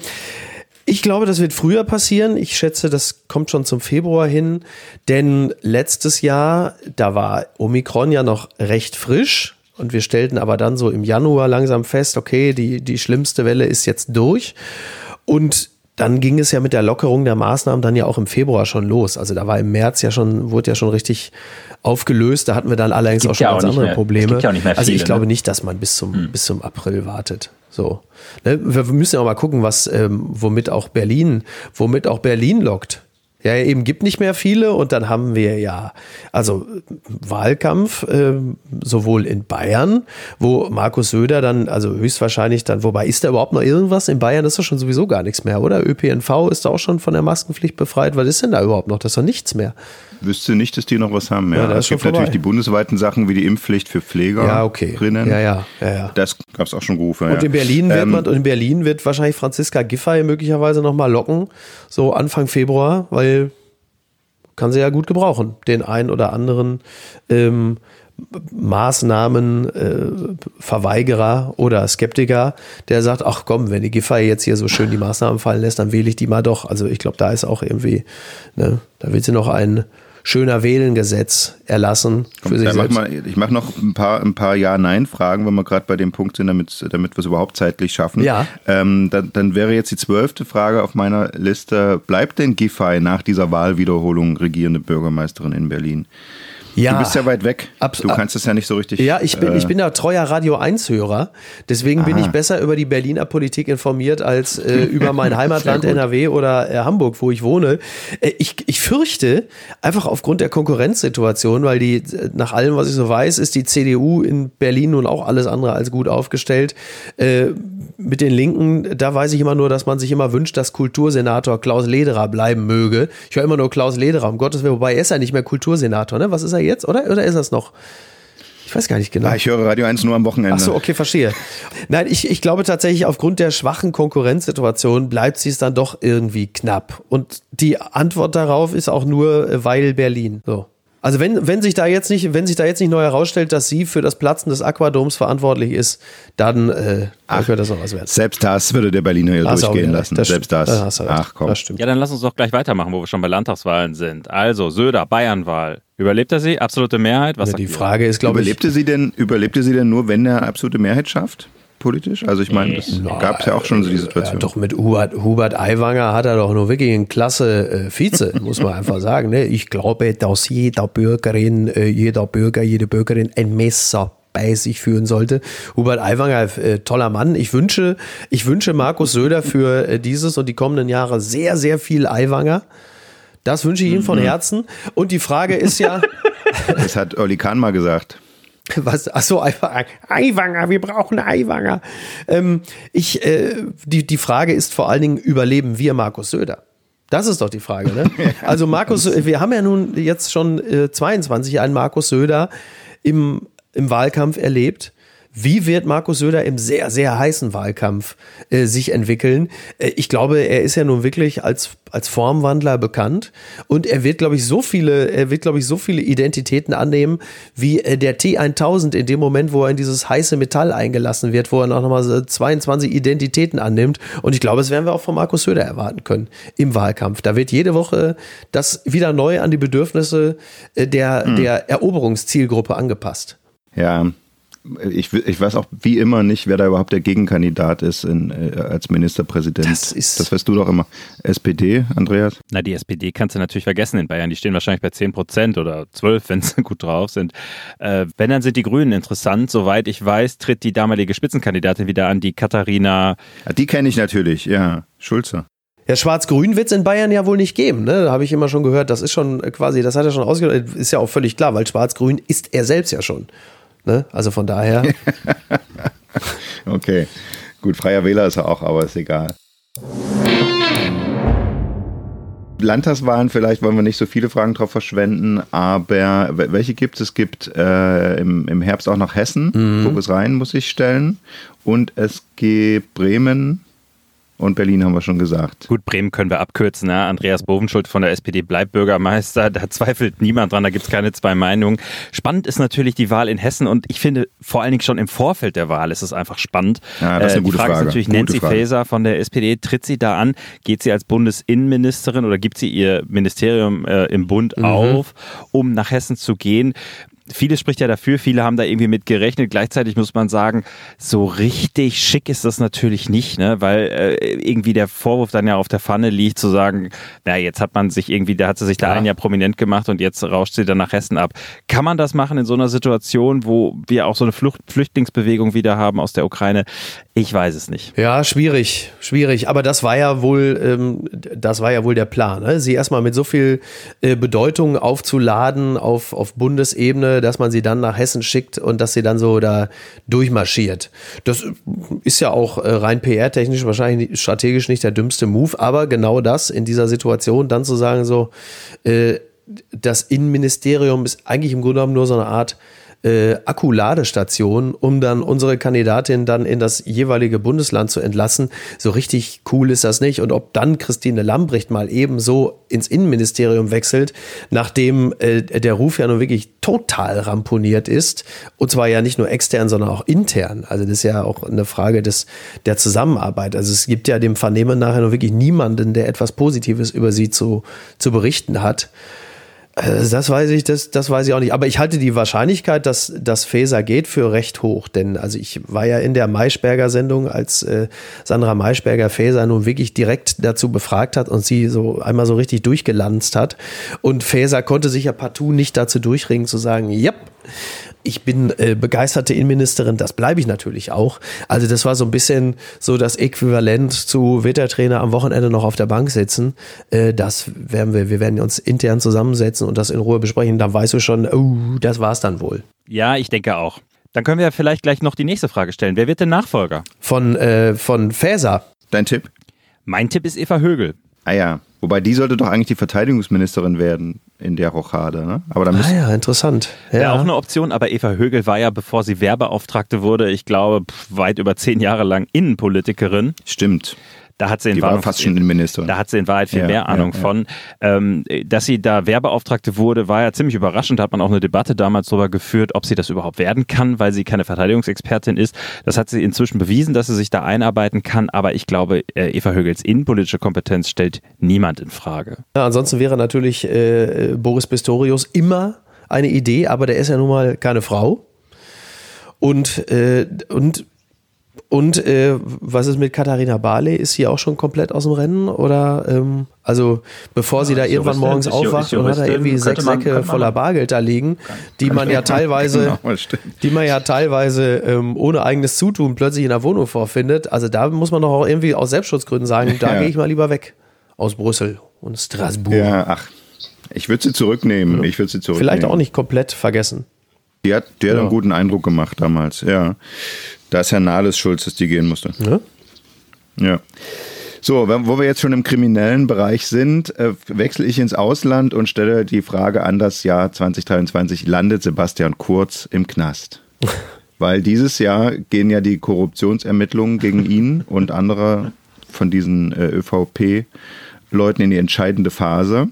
Ich glaube, das wird früher passieren. Ich schätze, das kommt schon zum Februar hin. Denn letztes Jahr, da war Omikron ja noch recht frisch. Und wir stellten aber dann so im Januar langsam fest, okay, die, die schlimmste Welle ist jetzt durch. Und dann ging es ja mit der Lockerung der Maßnahmen dann ja auch im Februar schon los. Also da war im März ja schon, wurde ja schon richtig aufgelöst. Da hatten wir dann allerdings auch schon ja ganz andere mehr, Probleme. Ja viele, also ich glaube ne? nicht, dass man bis zum, hm. bis zum April wartet. So. Ne? Wir müssen ja auch mal gucken, was, ähm, womit auch Berlin, womit auch Berlin lockt. Ja, eben gibt nicht mehr viele und dann haben wir ja, also Wahlkampf, äh, sowohl in Bayern, wo Markus Söder dann, also höchstwahrscheinlich dann, wobei ist da überhaupt noch irgendwas? In Bayern ist doch schon sowieso gar nichts mehr, oder? ÖPNV ist da auch schon von der Maskenpflicht befreit. Was ist denn da überhaupt noch? Das ist doch nichts mehr wüsste nicht, dass die noch was haben. Ja, ja es gibt natürlich die bundesweiten Sachen wie die Impfpflicht für Pfleger. Ja, okay. Drinnen. Ja, ja, ja, ja. Das gab es auch schon Rufe. Und in Berlin wird ähm, man, und in Berlin wird wahrscheinlich Franziska Giffey möglicherweise nochmal locken, so Anfang Februar, weil kann sie ja gut gebrauchen, den einen oder anderen ähm, Maßnahmen äh, oder Skeptiker, der sagt, ach komm, wenn die Giffey jetzt hier so schön die Maßnahmen fallen lässt, dann wähle ich die mal doch. Also ich glaube, da ist auch irgendwie, ne, da will sie noch ein schöner Wählengesetz erlassen für Komm, sich selbst. Mach mal, ich mache noch ein paar, ein paar Ja-Nein-Fragen, wenn wir gerade bei dem Punkt sind, damit, damit wir es überhaupt zeitlich schaffen. Ja. Ähm, dann, dann wäre jetzt die zwölfte Frage auf meiner Liste. Bleibt denn Giffey nach dieser Wahlwiederholung regierende Bürgermeisterin in Berlin? Ja, du bist ja weit weg. du kannst es ja nicht so richtig. Ja, ich bin, äh, ich bin da treuer Radio 1-Hörer. Deswegen Aha. bin ich besser über die Berliner Politik informiert als äh, (laughs) über mein Heimatland NRW oder äh, Hamburg, wo ich wohne. Äh, ich, ich fürchte, einfach aufgrund der Konkurrenzsituation, weil die, äh, nach allem, was ich so weiß, ist die CDU in Berlin nun auch alles andere als gut aufgestellt. Äh, mit den Linken, da weiß ich immer nur, dass man sich immer wünscht, dass Kultursenator Klaus Lederer bleiben möge. Ich höre immer nur Klaus Lederer, um Gottes Willen, wobei er ist ja nicht mehr Kultursenator, ne? Was ist er jetzt, oder? Oder ist das noch? Ich weiß gar nicht genau. Ah, ich höre Radio 1 nur am Wochenende. Ach so, okay, verstehe. Nein, ich, ich glaube tatsächlich, aufgrund der schwachen Konkurrenzsituation bleibt sie es dann doch irgendwie knapp. Und die Antwort darauf ist auch nur, äh, weil Berlin. So. Also wenn, wenn sich da jetzt nicht, wenn sich da jetzt nicht neu herausstellt, dass sie für das Platzen des Aquadoms verantwortlich ist, dann äh, Ach, wird das auch was wert. Selbst das würde der Berliner ja durchgehen lassen. Das selbst das. das Ach komm. Das stimmt. Ja, dann lass uns doch gleich weitermachen, wo wir schon bei Landtagswahlen sind. Also Söder, Bayernwahl. Überlebt er sie? Absolute Mehrheit? Was ja, die Frage ist, glaube ich. Überlebte sie denn, überlebte sie denn nur, wenn er absolute Mehrheit schafft? Politisch? Also ich meine, es gab es ja auch schon so die Situation. Ja, doch mit Hubert, Hubert Aiwanger hat er doch nur wirklich einen klasse äh, Vize, (laughs) muss man einfach sagen. Ne? Ich glaube, dass jeder Bürgerin, äh, jeder Bürger, jede Bürgerin ein Messer bei sich führen sollte. Hubert Aiwanger, äh, toller Mann. Ich wünsche, ich wünsche Markus Söder für äh, dieses und die kommenden Jahre sehr, sehr viel Aiwanger. Das wünsche ich ihm von mhm. Herzen. Und die Frage ist ja. (laughs) Das hat Olli Kahn mal gesagt. (laughs) Was? Achso, Eiwanger, wir brauchen Eiwanger. Ähm, ich, äh, die, die Frage ist vor allen Dingen, überleben wir Markus Söder? Das ist doch die Frage, ne? (laughs) Also Markus, wir haben ja nun jetzt schon äh, 22 einen Markus Söder im, im Wahlkampf erlebt. Wie wird Markus Söder im sehr, sehr heißen Wahlkampf äh, sich entwickeln? Äh, ich glaube, er ist ja nun wirklich als, als Formwandler bekannt und er wird, glaube ich, so viele, er wird, glaube ich, so viele Identitäten annehmen, wie äh, der T1000 in dem Moment, wo er in dieses heiße Metall eingelassen wird, wo er noch mal 22 Identitäten annimmt. Und ich glaube, das werden wir auch von Markus Söder erwarten können im Wahlkampf. Da wird jede Woche das wieder neu an die Bedürfnisse äh, der, hm. der Eroberungszielgruppe angepasst. Ja, ich, ich weiß auch wie immer nicht, wer da überhaupt der Gegenkandidat ist in, äh, als Ministerpräsident. Das, ist das weißt du doch immer. SPD, Andreas? Na, die SPD kannst du natürlich vergessen in Bayern. Die stehen wahrscheinlich bei 10 Prozent oder 12, wenn sie gut drauf sind. Äh, wenn, dann sind die Grünen interessant. Soweit ich weiß, tritt die damalige Spitzenkandidatin wieder an, die Katharina. Ja, die kenne ich natürlich, ja. Schulze. Ja, Schwarz-Grün wird es in Bayern ja wohl nicht geben, ne? Da habe ich immer schon gehört. Das ist schon quasi, das hat er schon ausgedeutet, ist ja auch völlig klar, weil Schwarz-Grün ist er selbst ja schon. Ne? Also von daher. (laughs) okay. Gut, freier Wähler ist er auch, aber ist egal. Landtagswahlen, vielleicht wollen wir nicht so viele Fragen drauf verschwenden, aber welche gibt es? Es gibt äh, im, im Herbst auch noch Hessen, mhm. Fokus rein muss ich stellen. Und es gibt Bremen, und Berlin haben wir schon gesagt. Gut, Bremen können wir abkürzen. Ne? Andreas Bovenschuld von der SPD bleibt Bürgermeister. Da zweifelt niemand dran, da gibt es keine zwei Meinungen. Spannend ist natürlich die Wahl in Hessen und ich finde vor allen Dingen schon im Vorfeld der Wahl ist es einfach spannend. Ja, das ist eine äh, gute die Frage, Frage. ist natürlich Gute Nancy Frage. Faeser von der SPD. Tritt sie da an? Geht sie als Bundesinnenministerin oder gibt sie ihr Ministerium äh, im Bund auf, um nach Hessen zu gehen? Vieles spricht ja dafür, viele haben da irgendwie mit gerechnet. Gleichzeitig muss man sagen, so richtig schick ist das natürlich nicht, ne? weil äh, irgendwie der Vorwurf dann ja auf der Pfanne liegt, zu sagen, na jetzt hat man sich irgendwie, da hat sie sich da Ja. ein Jahr prominent gemacht und jetzt rauscht sie dann nach Hessen ab. Kann man das machen in so einer Situation, wo wir auch so eine Flucht, Flüchtlingsbewegung wieder haben aus der Ukraine? Ich weiß es nicht. Ja, schwierig, schwierig. Aber das war ja wohl, ähm, das war ja wohl der Plan, ne? sie erstmal mit so viel äh, Bedeutung aufzuladen auf, auf Bundesebene, dass man sie dann nach Hessen schickt und dass sie dann so da durchmarschiert. Das ist ja auch äh, rein PR-technisch wahrscheinlich strategisch nicht der dümmste Move, aber genau das in dieser Situation dann zu sagen, so, äh, das Innenministerium ist eigentlich im Grunde genommen nur so eine Art äh, Akkuladestation, um dann unsere Kandidatin dann in das jeweilige Bundesland zu entlassen. So richtig cool ist das nicht. Und ob dann Christine Lambrecht mal ebenso ins Innenministerium wechselt, nachdem äh, der Ruf ja nun wirklich total ramponiert ist, und zwar ja nicht nur extern, sondern auch intern. Also das ist ja auch eine Frage des, der Zusammenarbeit. Also es gibt ja dem Vernehmen nachher nur wirklich niemanden, der etwas Positives über sie zu, zu berichten hat. Äh, Das weiß ich, das, das weiß ich auch nicht. Aber ich halte die Wahrscheinlichkeit, dass das Faeser geht, für recht hoch. Denn also ich war ja in der Maischberger Sendung, als äh, Sandra Maischberger Faeser nun wirklich direkt dazu befragt hat und sie so einmal so richtig durchgelanzt hat. Und Faeser konnte sich ja partout nicht dazu durchringen zu sagen, ja, ich bin äh, begeisterte Innenministerin, das bleibe ich natürlich auch. Also das war so ein bisschen so das Äquivalent zu wird der Trainer am Wochenende noch auf der Bank sitzen. Äh, das werden wir, wir werden uns intern zusammensetzen und das in Ruhe besprechen. Dann weißt du schon, oh, das war's dann wohl. Ja, ich denke auch. Dann können wir vielleicht gleich noch die nächste Frage stellen. Wer wird denn Nachfolger? Von, äh, von Faeser. Dein Tipp? Mein Tipp ist Eva Högel. Ah ja. Wobei die sollte doch eigentlich die Verteidigungsministerin werden in der Rochade, ne? Aber da Ah ja, interessant. Wäre Ja. auch eine Option, aber Eva Högel war ja, bevor sie Werbeauftragte wurde, ich glaube, pf, weit über zehn Jahre lang Innenpolitikerin. stimmt. Da hat sie in Die war Wahrheit- fast schon Innenministerin. Da hat sie in Wahrheit viel Ja, mehr ja, Ahnung ja. von. Ähm, dass sie da Werbeauftragte wurde, war ja ziemlich überraschend. Da hat man auch eine Debatte damals darüber geführt, ob sie das überhaupt werden kann, weil sie keine Verteidigungsexpertin ist. Das hat sie inzwischen bewiesen, dass sie sich da einarbeiten kann. Aber ich glaube, äh, Eva Högels innenpolitische Kompetenz stellt niemand in Frage. Ja, ansonsten wäre natürlich äh, Boris Pistorius immer eine Idee, aber der ist ja nun mal keine Frau. Und, äh, und, und äh, was ist mit Katharina Barley? Ist sie auch schon komplett aus dem Rennen? Oder ähm, also bevor sie da irgendwann morgens aufwacht und hat da irgendwie sechs man- Säcke voller. Bargeld da liegen, die man ja (laughs) teilweise, Genau, stimmt. die man ja teilweise ähm, ohne eigenes Zutun plötzlich in der Wohnung vorfindet. Also da muss man doch auch irgendwie aus Selbstschutzgründen sagen, da Ja. gehe ich mal lieber weg aus Brüssel und Straßburg. Ja, ach. Ich würde sie zurücknehmen. Ich würde sie zurücknehmen. Vielleicht auch nicht komplett vergessen. Die hat, die hat Ja. einen guten Eindruck gemacht damals, ja. Da ist Herr Nahles schuld, dass die gehen musste. Ne? Ja. So, wo wir jetzt schon im kriminellen Bereich sind, äh, wechsle ich ins Ausland und stelle die Frage an das Jahr 2023. Landet Sebastian Kurz im Knast? (laughs) Weil dieses Jahr gehen ja die Korruptionsermittlungen gegen ihn und andere von diesen äh, ÖVP-Leuten in die entscheidende Phase.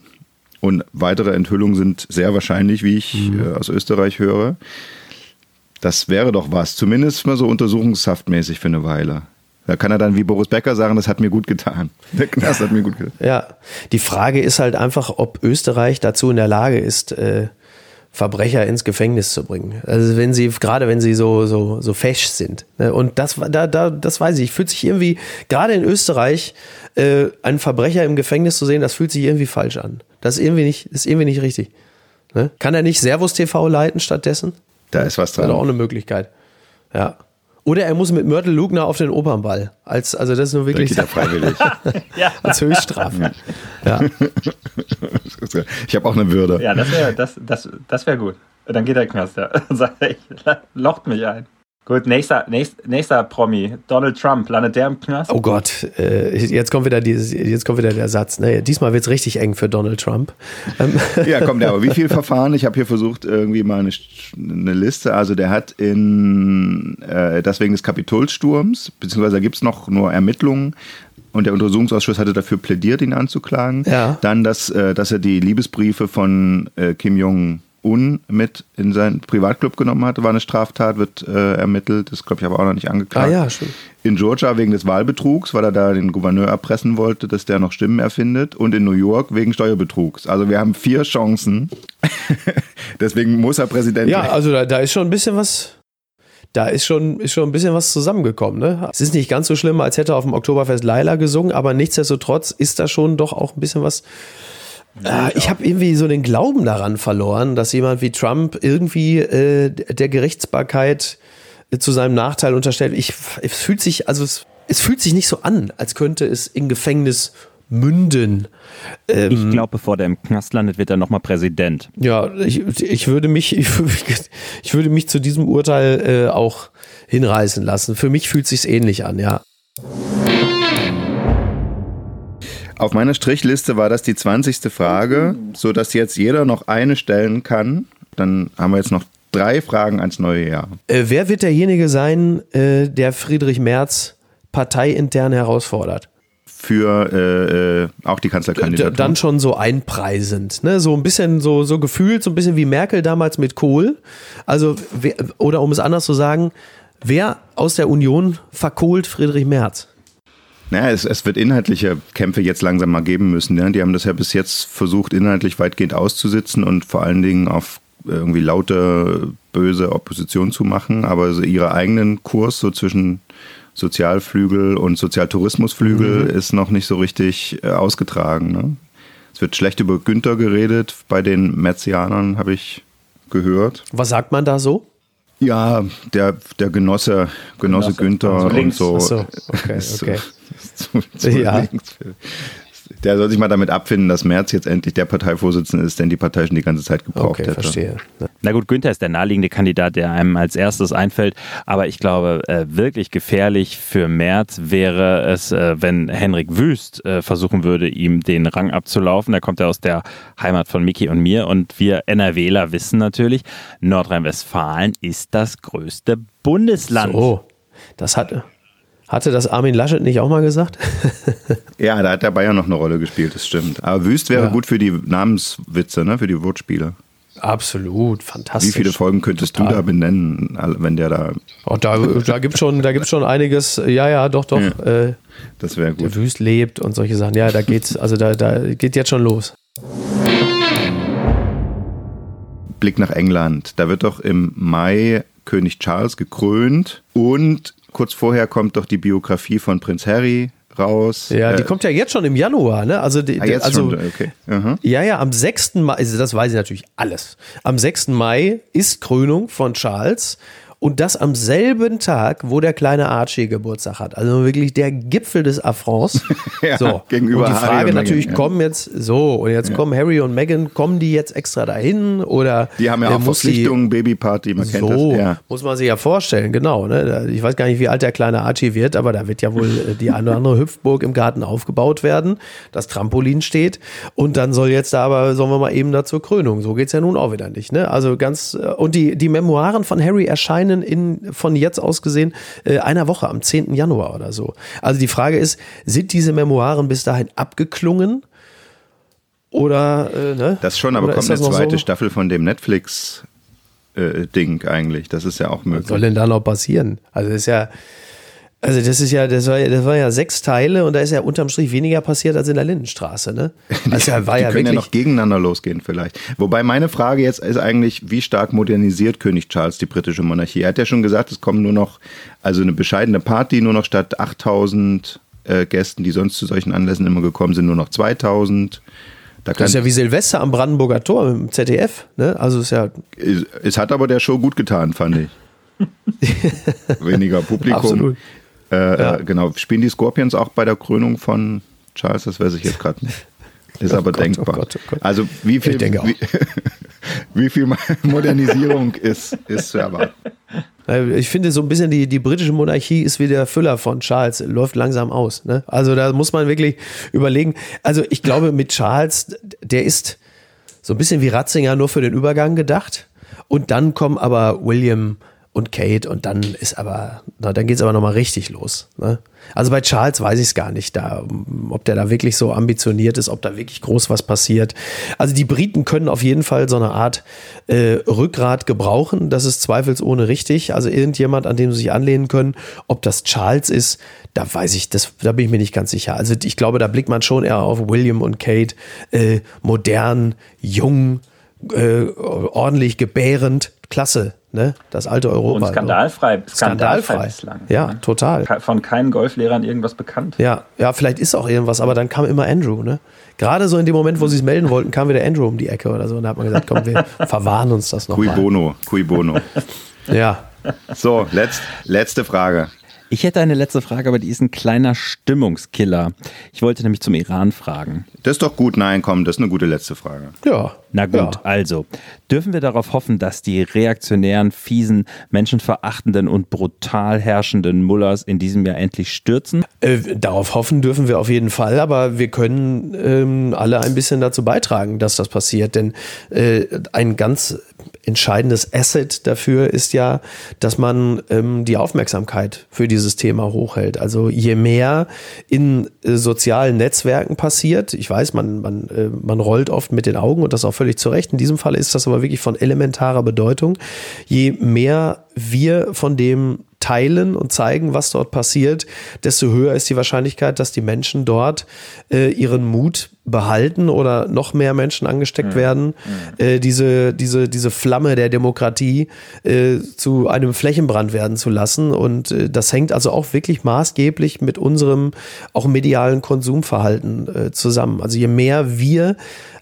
Und weitere Enthüllungen sind sehr wahrscheinlich, wie ich äh, aus Österreich höre. Das wäre doch was, zumindest mal so untersuchungshaftmäßig für eine Weile. Da kann er dann wie Boris Becker sagen, das hat mir gut getan. (laughs) Der Knast hat mir gut getan. Ja, die Frage ist halt einfach, ob Österreich dazu in der Lage ist, äh, Verbrecher ins Gefängnis zu bringen. Also wenn sie, gerade wenn sie so, so, so fesch sind. Ne? Und das, da, da, das weiß ich, fühlt sich irgendwie, gerade in Österreich, äh, einen Verbrecher im Gefängnis zu sehen, das fühlt sich irgendwie falsch an. Das ist irgendwie nicht, ist irgendwie nicht richtig. Ne? Kann er nicht Servus TV leiten stattdessen? Da ist was Das wäre auch dran. eine Möglichkeit. Ja. Oder er muss mit Mörtel Lugner auf den Opernball. Als, also das ist nur Da wirklich er freiwillig. (laughs) als Höchststrafe. Ja. Ich habe auch eine Würde. Ja, das wäre das, das, das wär gut. Dann geht der Knast, ja. (laughs) Sagt er, ich, locht mich ein. Gut, nächster, nächst, nächster Promi. Donald Trump, landet der im Knast? Oh Gott, äh, jetzt kommt wieder dieses, jetzt kommt wieder der Satz. Ne? Diesmal wird es richtig eng für Donald Trump. Ähm, Ja, komm, der, aber wie viele (laughs) Verfahren? Ich habe hier versucht, irgendwie mal eine, eine Liste. Also der hat in, äh, das wegen des Kapitolsturms, beziehungsweise da gibt es noch nur Ermittlungen, und der Untersuchungsausschuss hatte dafür plädiert, ihn anzuklagen. Ja. Dann, dass, äh, dass er die Liebesbriefe von äh, Kim Jong-un mit in seinen Privatclub genommen hatte, war eine Straftat, wird äh, ermittelt. Das glaube ich aber auch noch nicht angeklagt. Ah ja, schon. In Georgia wegen des Wahlbetrugs, weil er da den Gouverneur erpressen wollte, dass der noch Stimmen erfindet. Und in New York wegen Steuerbetrugs. Also wir haben vier Chancen. (laughs) Deswegen muss er Präsident Ja, werden. also da, da ist schon ein bisschen was. Da ist schon, ist schon ein bisschen was zusammengekommen. Ne? Es ist nicht ganz so schlimm, als hätte er auf dem Oktoberfest Laila gesungen, aber nichtsdestotrotz ist da schon doch auch ein bisschen was. Äh, ich habe irgendwie so den Glauben daran verloren, dass jemand wie Trump irgendwie äh, der Gerichtsbarkeit äh, zu seinem Nachteil unterstellt. Ich, es fühlt sich, also es, es fühlt sich nicht so an, als könnte es in Gefängnis münden. Ähm, Ich glaube, bevor der im Knast landet, wird er nochmal Präsident. Ja, ich, ich würde mich, (laughs) ich, ich würde mich zu diesem Urteil äh, auch hinreißen lassen. Für mich fühlt sich's ähnlich an, ja. Auf meiner Strichliste war das die 20. Frage, sodass jetzt jeder noch eine stellen kann. Dann haben wir jetzt noch drei Fragen ans neue Jahr. Äh, wer wird derjenige sein, äh, der Friedrich Merz parteiintern herausfordert? Für äh, äh, auch die D Kanzlerkandidatur. dann schon so einpreisend, ne? So ein bisschen so, so gefühlt, so ein bisschen wie Merkel damals mit Kohl. Also, wer, oder um es anders zu sagen, wer aus der Union verkohlt Friedrich Merz? Naja, es, es wird inhaltliche Kämpfe jetzt langsam mal geben müssen. Ne? Die haben das ja bis jetzt versucht, inhaltlich weitgehend auszusitzen und vor allen Dingen auf irgendwie laute, böse Opposition zu machen. Aber so ihre eigenen Kurs so zwischen Sozialflügel und Sozialtourismusflügel ist noch nicht so richtig äh, ausgetragen. Ne? Es wird schlecht über Günther geredet. Bei den Merzianern habe ich gehört. Was sagt man da so? Ja, der, der Genosse, Genosse. Günther Also und so. So, okay, (laughs) okay. Zu, zu Ja. links. Der soll sich mal damit abfinden, dass Merz jetzt endlich der Parteivorsitzende ist, den die Partei schon die ganze Zeit gebraucht Okay, hätte. verstehe. Na gut, Günther ist der naheliegende Kandidat, der einem als erstes einfällt. Aber ich glaube, äh, wirklich gefährlich für Merz wäre es, äh, wenn Henrik Wüst äh, versuchen würde, ihm den Rang abzulaufen. Da kommt er aus der Heimat von Miki und mir. Und wir NRWler wissen natürlich, Nordrhein-Westfalen ist das größte Bundesland. So, das hat, hatte das Armin Laschet nicht auch mal gesagt? (laughs) Ja, da hat der Bayern noch eine Rolle gespielt, das stimmt. Aber Wüst wäre Ja. gut für die Namenswitze, ne? für die Wortspiele. Absolut, Wie fantastisch. viele Folgen könntest Total. du da benennen, wenn der da. Oh, da da gibt es schon, da gibt's schon einiges, ja, ja, doch, doch. Ja. Äh, Das wäre der gut. Wüst lebt und solche Sachen. Ja, da geht's, also da, da geht jetzt schon los. Blick nach England. Da wird doch im Mai König Charles gekrönt und kurz vorher kommt doch die Biografie von Prinz Harry raus. Ja, die Äh, kommt ja jetzt schon im Januar, ne? Also, die, ah, jetzt also schon, okay. Aha. Ja, ja, am 6. Mai, also das weiß ich natürlich alles. Am 6. Mai ist Krönung von Charles und das am selben Tag, wo der kleine Archie Geburtstag hat. Also wirklich der Gipfel des Affronts. (laughs) Ja, so. gegenüber und die Harry Frage und natürlich, Meghan, ja. kommen jetzt so und jetzt kommen Harry und Meghan, kommen die jetzt extra dahin oder Die haben ja äh, auch Verpflichtungen, Babyparty, man kennt so, das. Ja. muss man sich ja vorstellen, genau. Ne? Ich weiß gar nicht, wie alt der kleine Archie wird, aber da wird ja wohl äh, die eine oder andere Hüpfburg im Garten aufgebaut werden. Das Trampolin steht und dann soll jetzt da aber, sollen wir mal eben da zur Krönung. So geht's ja nun auch wieder nicht. Ne? Also ganz, äh, und die, die Memoiren von Harry erscheinen in, von jetzt aus gesehen, äh, einer Woche, am 10. Januar oder so. Also die Frage ist, sind diese Memoiren bis dahin abgeklungen? Oder, äh, ne? Das schon, aber Oder kommt eine zweite so? Staffel von dem Netflix-Ding eigentlich. Das ist ja auch Was möglich. soll denn da noch passieren? Also ist ja, also das ist ja, das war, ja- das war ja sechs Teile und da ist ja unterm Strich weniger passiert als in der Lindenstraße, ne? (laughs) Also ja, war die ja können ja noch gegeneinander losgehen vielleicht. Wobei meine Frage jetzt ist eigentlich, wie stark modernisiert König Charles die britische Monarchie? Er hat ja schon gesagt, es kommen nur noch, also eine bescheidene Party, nur noch statt 8000 äh, Gästen, die sonst zu solchen Anlässen immer gekommen sind, nur noch 2000. Da das ist ja wie Silvester am Brandenburger Tor im ZDF, ne? Also ist ja es, es hat aber der Show gut getan, fand ich. (laughs) Weniger Publikum. Absolut. Äh, Ja. äh, genau. Spielen die Scorpions auch bei der Krönung von Charles? Das weiß ich jetzt gerade nicht. (laughs) Ist aber Gott, oh denkbar. Gott, oh Gott. Also wie viel. Wie, (laughs) wie viel Modernisierung ist, ist zu erwarten? Ich finde so ein bisschen die, die britische Monarchie ist wie der Füller von Charles, läuft langsam aus. Ne? Also da muss man wirklich überlegen. Also ich glaube mit Charles, der ist so ein bisschen wie Ratzinger nur für den Übergang gedacht. Und dann kommen aber William und Kate und dann ist aber, na, dann geht's aber nochmal richtig los. Ne? Also bei Charles weiß ich es gar nicht, da, ob der da wirklich so ambitioniert ist, ob da wirklich groß was passiert. Also die Briten können auf jeden Fall so eine Art äh, Rückgrat gebrauchen. Das ist zweifelsohne richtig. Also irgendjemand, an dem sie sich anlehnen können. Ob das Charles ist, da weiß ich, das, da bin ich mir nicht ganz sicher. Also ich glaube, da blickt man schon eher auf William und Kate, äh, modern, jung, äh, ordentlich gebärend, klasse, ne? Das alte Europa. Und skandalfrei, skandalfrei, skandalfrei. bislang. Ja, ne? total. Von keinen Golflehrern irgendwas bekannt. Ja, ja, vielleicht ist auch irgendwas, aber dann kam immer Andrew, ne? Gerade so in dem Moment, wo sie es melden wollten, kam wieder Andrew um die Ecke oder so. Und da hat man gesagt, komm, wir (laughs) verwahren uns das noch Cui mal. bono, cui bono. Ja. So, letzt, letzte Frage. Ich hätte eine letzte Frage, aber die ist ein kleiner Stimmungskiller. Ich wollte nämlich zum Iran fragen. Das ist doch gut. Nein, komm, das ist eine gute letzte Frage. Ja. Na gut, Ja. also dürfen wir darauf hoffen, dass die reaktionären, fiesen, menschenverachtenden und brutal herrschenden Mullers in diesem Jahr endlich stürzen? Äh, darauf hoffen dürfen wir auf jeden Fall, aber wir können ähm, alle ein bisschen dazu beitragen, dass das passiert. Denn äh, ein ganz entscheidendes Asset dafür ist ja, dass man ähm, die Aufmerksamkeit für dieses Thema hochhält. Also je mehr in äh, sozialen Netzwerken passiert, ich weiß, man, man, äh, man rollt oft mit den Augen und das auch völlig zu Recht. In diesem Fall ist das aber wirklich von elementarer Bedeutung. Je mehr wir von dem teilen und zeigen, was dort passiert, desto höher ist die Wahrscheinlichkeit, dass die Menschen dort äh, ihren Mut behalten oder noch mehr Menschen angesteckt werden, äh, diese, diese, diese Flamme der Demokratie äh, zu einem Flächenbrand werden zu lassen. Und äh, das hängt also auch wirklich maßgeblich mit unserem auch medialen Konsumverhalten äh, zusammen. Also je mehr wir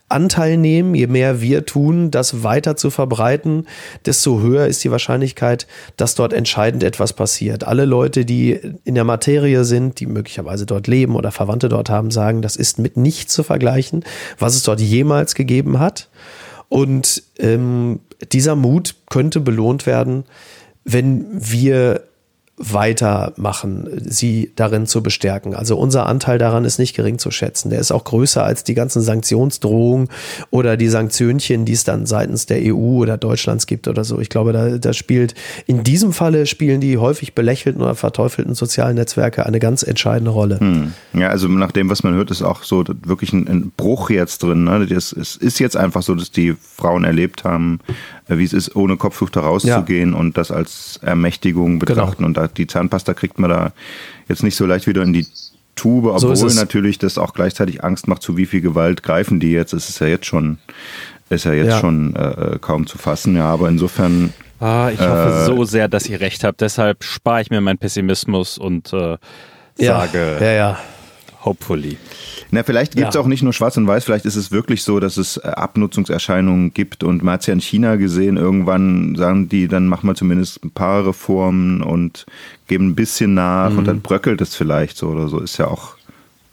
Anteil nehmen, je mehr wir tun, das weiter zu verbreiten, desto höher ist die Wahrscheinlichkeit, dass dort entscheidend etwas passiert. Alle Leute, die in der Materie sind, die möglicherweise dort leben oder Verwandte dort haben, sagen, das ist mit nichts zu vergleichen, was es dort jemals gegeben hat. Und ähm, dieser Mut könnte belohnt werden, wenn wir weitermachen, sie darin zu bestärken. Also unser Anteil daran ist nicht gering zu schätzen. Der ist auch größer als die ganzen Sanktionsdrohungen oder die Sanktionchen, die es dann seitens der EU oder Deutschlands gibt oder so. Ich glaube, da, da spielt in diesem Falle spielen die häufig belächelten oder verteufelten sozialen Netzwerke eine ganz entscheidende Rolle. Hm. Ja, also nach dem, was man hört, ist auch so wirklich ein, ein Bruch jetzt drin. Ne? Das, es ist jetzt einfach so, dass die Frauen erlebt haben, wie es ist, ohne Kopftuch da rauszugehen und das als Ermächtigung betrachten. Und da, die Zahnpasta kriegt man da jetzt nicht so leicht wieder in die Tube, So obwohl es. natürlich das auch gleichzeitig Angst macht, zu wie viel Gewalt greifen die jetzt. Es ist ja jetzt schon, ist ja jetzt Ja. schon äh, kaum zu fassen. Ja, aber insofern Ah, ich hoffe so sehr, dass ihr recht habt. Deshalb spare ich mir meinen Pessimismus und äh, sage ja, ja. Hopefully. Na, vielleicht gibt es Ja. auch nicht nur Schwarz und Weiß, vielleicht ist es wirklich so, dass es äh, Abnutzungserscheinungen gibt. Und man hat es ja in China gesehen, irgendwann sagen die, dann machen wir zumindest ein paar Reformen und geben ein bisschen nach und dann bröckelt es vielleicht so oder so. Ist ja auch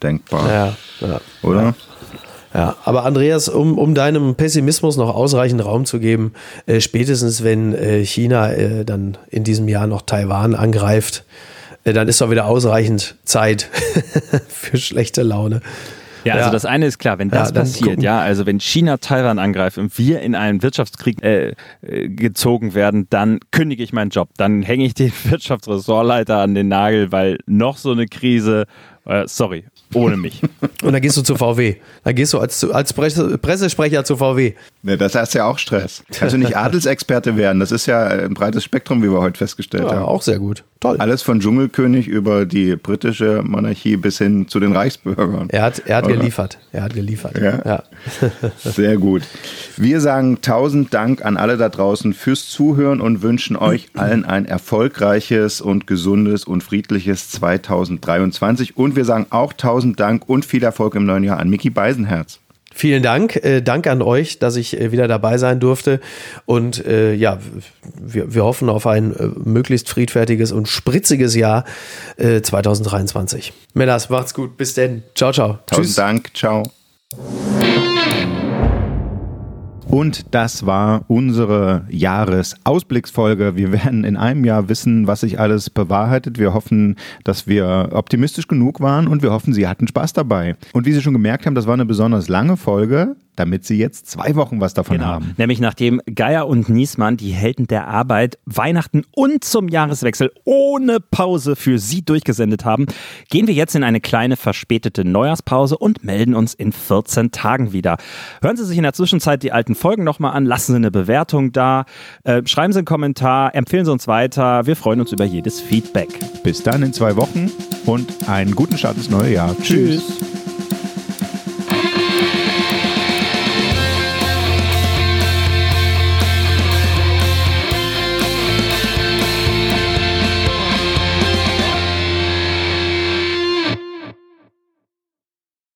denkbar, ja, ja. oder? Ja, aber Andreas, um, um deinem Pessimismus noch ausreichend Raum zu geben, äh, spätestens wenn äh, China äh, dann in diesem Jahr noch Taiwan angreift, dann ist doch wieder ausreichend Zeit (laughs) für schlechte Laune. Ja, also Ja. das eine ist klar, wenn das Ja, passiert, gucken. ja, also wenn China Taiwan angreift und wir in einen Wirtschaftskrieg äh, äh, gezogen werden, dann kündige ich meinen Job. Dann hänge ich den (laughs) Wirtschaftsressortleiter an den Nagel, weil noch so eine Krise, äh, sorry, ohne mich. (laughs) Und dann gehst du zu VW. Dann gehst du als, als Presse, Pressesprecher zu VW. Ja, das heißt ja auch Stress. Kannst du nicht Adelsexperte werden? Das ist ja ein breites Spektrum, wie wir heute festgestellt Ja, haben. auch sehr gut. Toll. Alles von Dschungelkönig über die britische Monarchie bis hin zu den Reichsbürgern. Er hat, er hat Oder? geliefert. Er hat geliefert. Ja. ja. (laughs) Sehr gut. Wir sagen tausend Dank an alle da draußen fürs Zuhören und wünschen euch allen ein erfolgreiches und gesundes und friedliches 2023. Und wir sagen auch tausend Dank und viel Erfolg im neuen Jahr an Mickey Beisenherz. Vielen Dank. Äh, Dank an euch, dass ich äh, wieder dabei sein durfte. Und äh, ja, wir, wir hoffen auf ein äh, möglichst friedfertiges und spritziges Jahr äh, 2023. Männers, macht's gut. Bis denn. Ciao, ciao. Tausend Dank. Ciao. Und das war unsere Jahresausblicksfolge. Wir werden in einem Jahr wissen, was sich alles bewahrheitet. Wir hoffen, dass wir optimistisch genug waren und wir hoffen, Sie hatten Spaß dabei. Und wie Sie schon gemerkt haben, das war eine besonders lange Folge. Damit sie jetzt zwei Wochen was davon Genau. haben. Nämlich nachdem Geier und Niesmann, die Helden der Arbeit, Weihnachten und zum Jahreswechsel ohne Pause für Sie durchgesendet haben, gehen wir jetzt in eine kleine verspätete Neujahrspause und melden uns in 14 Tagen wieder. Hören Sie sich in der Zwischenzeit die alten Folgen nochmal an, lassen Sie eine Bewertung da, äh, schreiben Sie einen Kommentar, empfehlen Sie uns weiter. Wir freuen uns über jedes Feedback. Bis dann in zwei Wochen und einen guten Start ins neue Jahr. Tschüss. Tschüss.